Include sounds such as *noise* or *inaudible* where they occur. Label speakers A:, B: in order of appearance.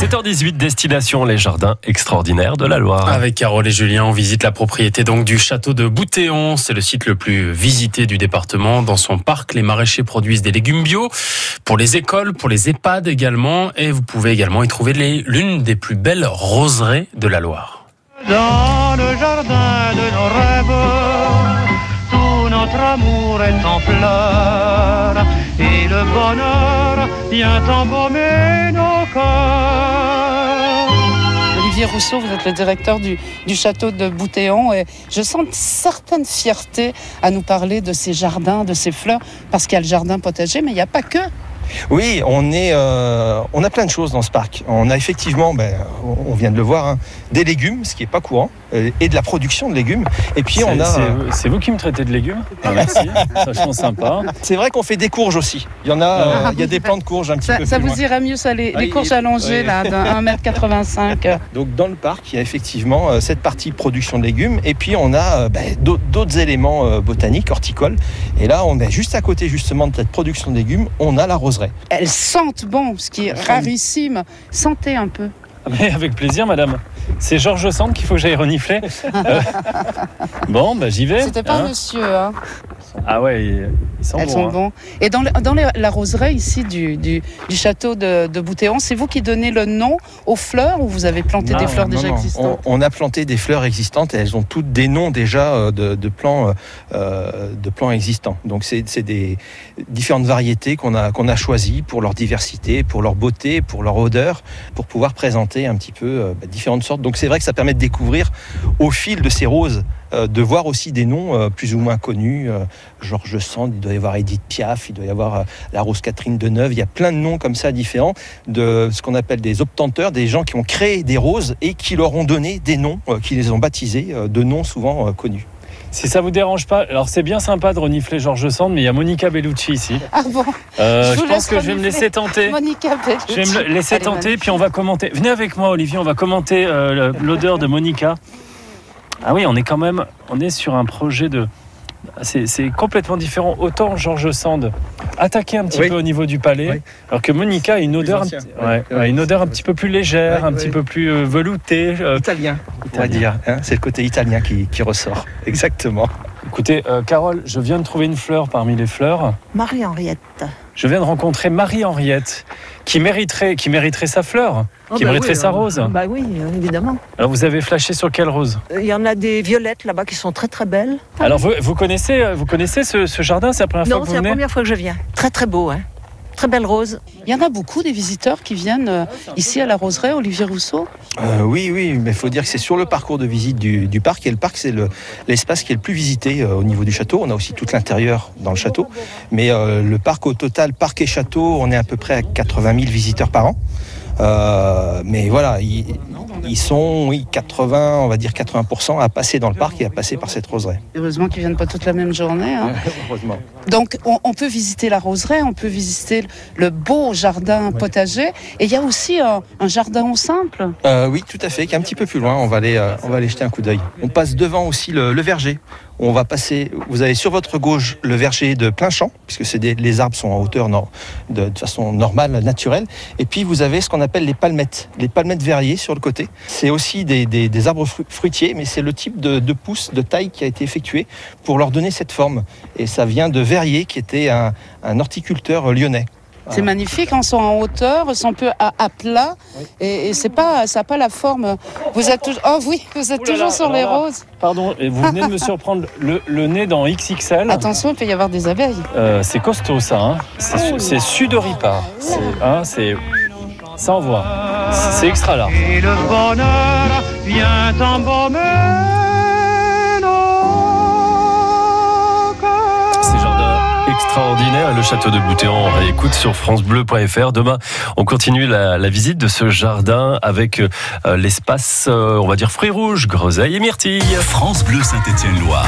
A: 7h18, destination les jardins extraordinaires de la Loire.
B: Avec Carole et Julien, on visite la propriété donc du château de Boutéon. C'est le site le plus visité du département. Dans son parc, les maraîchers produisent des légumes bio pour les écoles, pour les EHPAD également. Et vous pouvez également y trouver l'une des plus belles roseraies de la Loire.
C: Dans le jardin de nos rêves, tout notre amour est en fleurs et le bonheur vient embaumer nos cœurs.
D: Olivier Rousseau, vous êtes le directeur du, château de Boutéon et je sens une certaine fierté à nous parler de ces jardins, de ces fleurs, parce qu'il y a le jardin potager, mais il n'y a pas que.
E: Oui, on, est, euh, on a plein de choses dans ce parc. On a effectivement, ben, on vient de le voir, hein, des légumes, ce qui n'est pas courant, euh, et de la production de légumes. Et puis on a.
B: C'est vous qui me traitez de légumes ah, Merci, vachement sympa.
E: C'est vrai qu'on fait des courges aussi. Il y en a, euh, il y a des plants de courges un petit
D: ça,
E: peu.
D: Ça
E: plus
D: vous
E: loin.
D: irait mieux, ça, les, les courges allongées, là, d'un *laughs* 1m85.
E: Donc dans le parc, il y a effectivement euh, cette partie production de légumes, et puis on a ben, d'autres éléments botaniques, horticoles. Et là, on est juste à côté justement de cette production de légumes, on a la roseraie.
D: Elles sentent bon, ce qui est rarissime. Sentez un peu.
B: Mais avec plaisir, madame. C'est Georges Sand qu'il faut que j'aille renifler. *laughs* Euh, bon, bah, j'y vais.
D: C'était pas
B: hein.
D: monsieur. Hein.
B: Ah ouais, ils, ils sont
D: Elles
B: bons.
D: sont
B: hein.
D: bons. Et dans, le- dans les- la roseraie ici du, du, du château de, de Boutéon, c'est vous qui donnez le nom aux fleurs ou vous avez planté
B: Non,
D: des fleurs
E: Non,
D: déjà
E: non,
D: existantes
E: on, on a planté des fleurs existantes et elles ont toutes des noms déjà euh, de, de plants, euh, euh, de plants existants. Donc c'est c'est des différentes variétés qu'on a, qu'on a choisies pour leur diversité, pour leur beauté, pour leur odeur, pour pouvoir présenter un petit peu euh, bah, différentes sortes. Donc c'est vrai que ça permet de découvrir au fil de ces roses, de voir aussi des noms euh, plus ou moins connus. Euh, Georges Sand, il doit y avoir Edith Piaf, il doit y avoir euh, la rose Catherine Deneuve. Il y a plein de noms comme ça différents de ce qu'on appelle des obtenteurs, des gens qui ont créé des roses et qui leur ont donné des noms, euh, qui les ont baptisés euh, de noms souvent euh, connus.
B: Si ça vous dérange pas, alors c'est bien sympa de renifler Georges Sand, mais il y a Monica Bellucci ici.
D: Ah bon?
B: Euh,
D: Je
B: pense que je vais me laisser tenter.
D: Monica Bellucci.
B: Je vais me laisser
D: Allez,
B: tenter,
D: Manu.
B: puis on va commenter. Venez avec moi, Olivier, on va commenter euh, l'odeur de Monica. Ah oui, on est quand même, on est sur un projet de. C'est c'est complètement différent. Autant Georges Sand attaqué un petit
E: Oui.
B: peu au niveau du palais,
E: Oui.
B: alors que Monica a une odeur, un
E: ancien.
B: petit-
E: Ouais,
B: ouais,
E: ouais,
B: ouais, une
E: c'est
B: odeur un
E: vrai.
B: petit peu plus légère,
E: Ouais,
B: un petit peu plus euh, veloutée. euh.
E: Italien, on va dire. hein, c'est le côté italien qui, qui ressort. *laughs* Exactement.
B: Écoutez, euh, Carole, je viens de trouver une fleur parmi les fleurs.
F: Marie-Henriette.
B: Je viens de rencontrer Marie-Henriette, qui mériterait, qui mériterait sa fleur,
F: Oh,
B: qui
F: bah
B: mériterait
F: oui,
B: sa
F: euh,
B: rose.
F: Bah oui, euh, évidemment.
B: Alors vous avez flashé sur quelle rose?
F: Il y en a des violettes là-bas qui sont très très belles.
B: Alors vous, vous connaissez, euh, vous connaissez ce, ce jardin? C'est la première
F: non,
B: fois que
F: c'est
B: vous
F: la
B: venez?
F: première fois que je viens. Très très beau, hein. Très belle rose.
D: Il y en a beaucoup des visiteurs qui viennent euh, ici à la roseraie, Olivier Rousseau.
E: Euh, oui, oui, mais il faut dire que c'est sur le parcours de visite du, du parc. Et le parc, c'est le- l'espace qui est le plus visité euh, au niveau du château. On a aussi tout l'intérieur dans le château. Mais euh, le parc au total, parc et château, on est à peu près à 80 000 visiteurs par an. Euh, mais voilà, ils sont, oui, 80, on va dire 80% à passer dans le parc et à passer par cette roseraie.
D: Heureusement qu'ils viennent pas toute la même journée. hein. *laughs*
E: Heureusement.
D: Donc, on, on peut visiter la roseraie, on peut visiter le beau jardin potager. Et il y a aussi un, un jardin au simple.
E: Euh, oui, tout à fait, qui est un petit peu plus loin. On va aller, euh, on va aller jeter un coup d'œil. On passe devant aussi le, le verger. On va passer. Vous avez sur votre gauche le verger de plein champ, puisque c'est des- les arbres sont en hauteur de, de façon normale, naturelle. Et puis vous avez ce qu'on appelle les palmettes, les palmettes verriers sur le côté. C'est aussi des, des- des arbres fru- fruitiers, mais c'est le type de, de pousse, de taille qui a été effectué pour leur donner cette forme. Et ça vient de Verrier, qui était un, un horticulteur lyonnais.
D: C'est magnifique, hein, sont en hauteur, sont un peu à, à plat. Et, et c'est pas, ça n'a pas la forme. Vous êtes toujours, oh oui, vous êtes
B: là
D: toujours
B: là,
D: sur
B: alors
D: les
B: là.
D: roses.
B: Pardon, et vous venez de me *laughs* surprendre le, le nez dans XXL.
D: Attention, il peut y avoir des abeilles.
B: Euh, c'est costaud ça, hein. c'est, c'est sudoripare. C'est, hein, c'est, ça envoie. C'est extra large.
C: Et le bonheur vient embaumer nos cœurs.
A: Ces jardins extraordinaires et le château de Boutéon, on réécoute sur francebleu.fr. Demain, on continue la, la visite de ce jardin avec euh, l'espace, euh, on va dire fruits rouges, groseilles et myrtilles.
G: France Bleu Saint-Étienne-Loire.